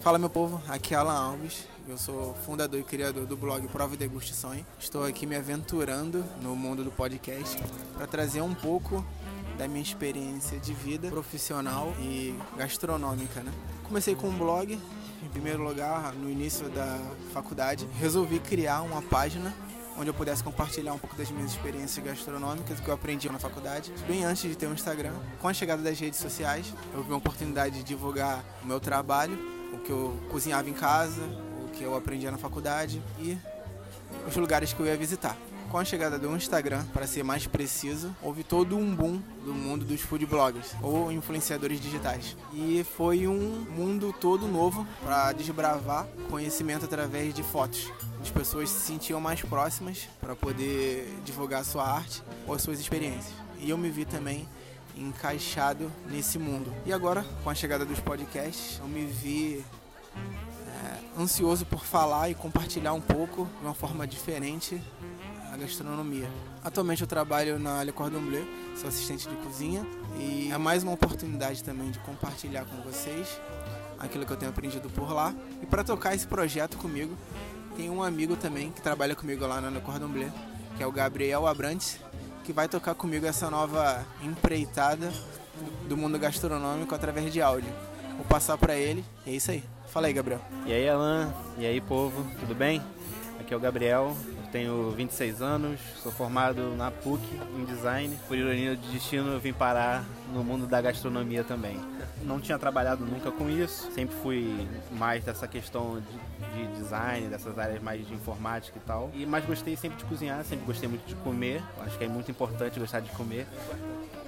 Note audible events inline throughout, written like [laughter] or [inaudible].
Fala meu povo, aqui é Alan Alves, eu sou fundador e criador do blog Prova e Degustações. Estou aqui me aventurando no mundo do podcast para trazer um pouco da minha experiência de vida profissional e gastronômica. Né? Comecei com um blog, em primeiro lugar, no início da faculdade. Resolvi criar uma página onde eu pudesse compartilhar um pouco das minhas experiências gastronômicas que eu aprendi na faculdade, bem antes de ter um Instagram. Com a chegada das redes sociais, eu vi a oportunidade de divulgar o meu trabalho, o que eu cozinhava em casa, o que eu aprendia na faculdade e os lugares que eu ia visitar. Com a chegada do Instagram, para ser mais preciso, houve todo um boom do mundo dos food bloggers ou influenciadores digitais. E foi um mundo todo novo para desbravar conhecimento através de fotos. As pessoas se sentiam mais próximas para poder divulgar sua arte ou as suas experiências. E eu me vi também encaixado nesse mundo. E agora, com a chegada dos podcasts, eu me vi é, ansioso por falar e compartilhar um pouco de uma forma diferente a gastronomia. Atualmente eu trabalho na Le Cordon Bleu, sou assistente de cozinha e é mais uma oportunidade também de compartilhar com vocês aquilo que eu tenho aprendido por lá. E para tocar esse projeto comigo, tem um amigo também que trabalha comigo lá na Le Cordon Bleu, que é o Gabriel Abrantes, que vai tocar comigo essa nova empreitada do mundo gastronômico através de áudio. Vou passar para ele, e é isso aí. Fala aí, Gabriel. E aí, Alan? E aí, povo? Tudo bem? Aqui é o Gabriel, tenho 26 anos, sou formado na PUC em design. Por ironia de destino, eu vim parar no mundo da gastronomia também. Não tinha trabalhado nunca com isso, sempre fui mais dessa questão de, de design, dessas áreas mais de informática e tal. E mas gostei sempre de cozinhar, sempre gostei muito de comer. Acho que é muito importante gostar de comer.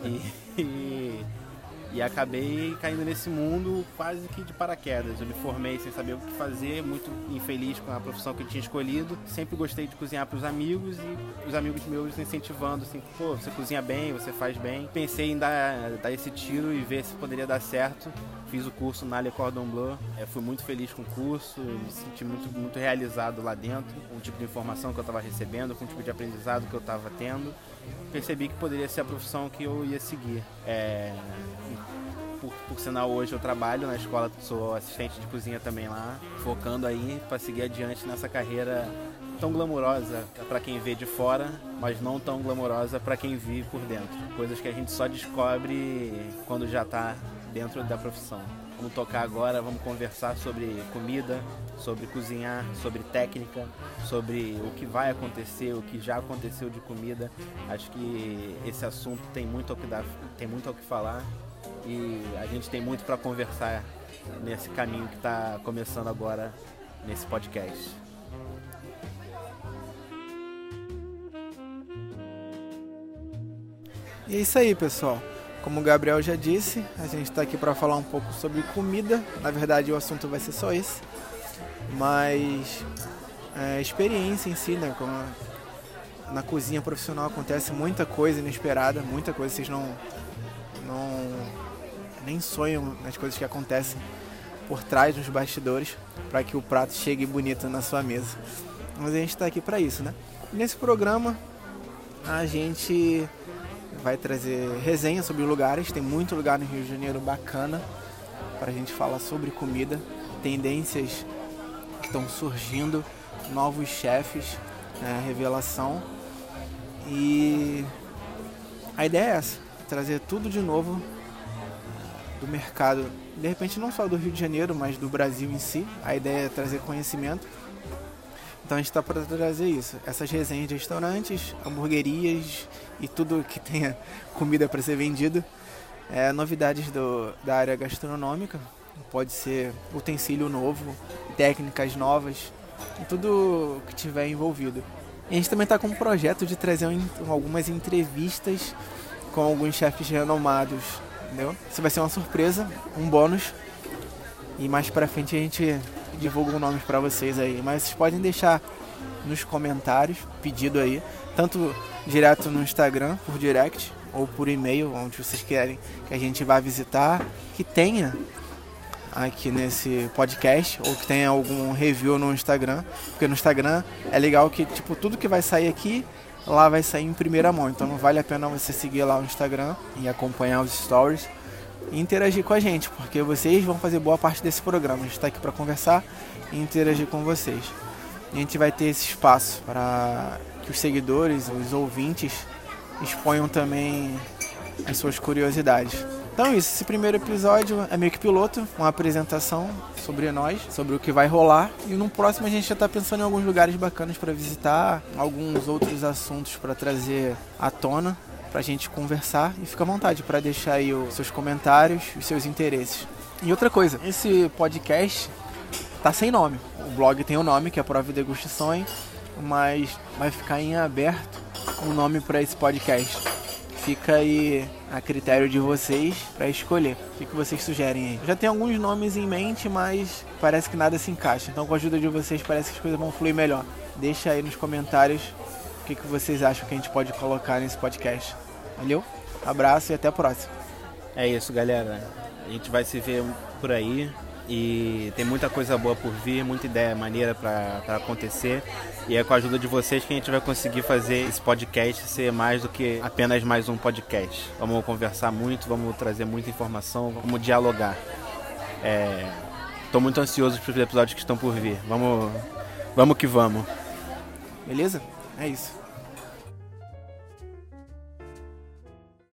E, [laughs] e e acabei caindo nesse mundo quase que de paraquedas. Eu me formei sem saber o que fazer, muito infeliz com a profissão que eu tinha escolhido. Sempre gostei de cozinhar para os amigos e os amigos meus incentivando assim, pô, você cozinha bem, você faz bem. Pensei em dar, dar esse tiro e ver se poderia dar certo. Fiz o curso na Le Cordon Bleu, é, fui muito feliz com o curso, me senti muito, muito realizado lá dentro, com o tipo de informação que eu estava recebendo, com o tipo de aprendizado que eu estava tendo percebi que poderia ser a profissão que eu ia seguir. É, por, por sinal, hoje eu trabalho na escola, sou assistente de cozinha também lá, focando aí para seguir adiante nessa carreira tão glamourosa para quem vê de fora, mas não tão glamourosa para quem vive por dentro. Coisas que a gente só descobre quando já está dentro da profissão. Vamos tocar agora, vamos conversar sobre comida, sobre cozinhar, sobre técnica, sobre o que vai acontecer, o que já aconteceu de comida. Acho que esse assunto tem muito ao que dar, tem muito ao que falar e a gente tem muito para conversar nesse caminho que está começando agora nesse podcast. E é isso aí, pessoal. Como o Gabriel já disse, a gente está aqui para falar um pouco sobre comida. Na verdade, o assunto vai ser só esse. Mas é, experiência em si, né? Como na cozinha profissional acontece muita coisa inesperada, muita coisa vocês não, não nem sonham nas coisas que acontecem por trás dos bastidores para que o prato chegue bonito na sua mesa. Mas a gente está aqui para isso, né? Nesse programa a gente vai trazer resenha sobre lugares. Tem muito lugar no Rio de Janeiro bacana para a gente falar sobre comida, tendências que estão surgindo, novos chefes, né, revelação. E a ideia é essa, trazer tudo de novo do mercado, de repente não só do Rio de Janeiro, mas do Brasil em si. A ideia é trazer conhecimento então a gente está para trazer isso, essas resenhas de restaurantes, hamburguerias e tudo que tenha [laughs] comida para ser vendido, é, novidades do, da área gastronômica, pode ser utensílio novo, técnicas novas, tudo que tiver envolvido. E a gente também está com um projeto de trazer um, algumas entrevistas com alguns chefes renomados, entendeu? Isso vai ser uma surpresa, um bônus. E mais para frente a gente divulgo nomes para vocês aí. Mas vocês podem deixar nos comentários, pedido aí, tanto direto no Instagram, por direct, ou por e-mail, onde vocês querem que a gente vá visitar, que tenha aqui nesse podcast, ou que tenha algum review no Instagram, porque no Instagram é legal que, tipo, tudo que vai sair aqui, lá vai sair em primeira mão, então não vale a pena você seguir lá o Instagram e acompanhar os stories, e interagir com a gente, porque vocês vão fazer boa parte desse programa. A gente está aqui para conversar e interagir com vocês. a gente vai ter esse espaço para que os seguidores, os ouvintes, exponham também as suas curiosidades. Então é isso, esse primeiro episódio é meio que piloto, uma apresentação sobre nós, sobre o que vai rolar. E no próximo a gente já está pensando em alguns lugares bacanas para visitar, alguns outros assuntos para trazer à tona, para a gente conversar. E fica à vontade para deixar aí os seus comentários, os seus interesses. E outra coisa, esse podcast tá sem nome. O blog tem o um nome, que é Prova e Degustações, mas vai ficar em aberto o um nome para esse podcast. Fica aí a critério de vocês para escolher. O que, vocês sugerem aí? Eu já tenho alguns nomes em mente, mas parece que nada se encaixa. Então, com a ajuda de vocês, parece que as coisas vão fluir melhor. Deixa aí nos comentários o que, que vocês acham que a gente pode colocar nesse podcast. Valeu? Abraço e até a próxima. É isso, galera. A gente vai se ver por aí e tem muita coisa boa por vir, muita ideia maneira para acontecer. E é com a ajuda de vocês que a gente vai conseguir fazer esse podcast ser mais do que apenas mais um podcast. Vamos conversar muito, vamos trazer muita informação, vamos dialogar. Estou é... muito ansioso para os episódios que estão por vir. Vamos, vamos que vamos. Beleza? É isso.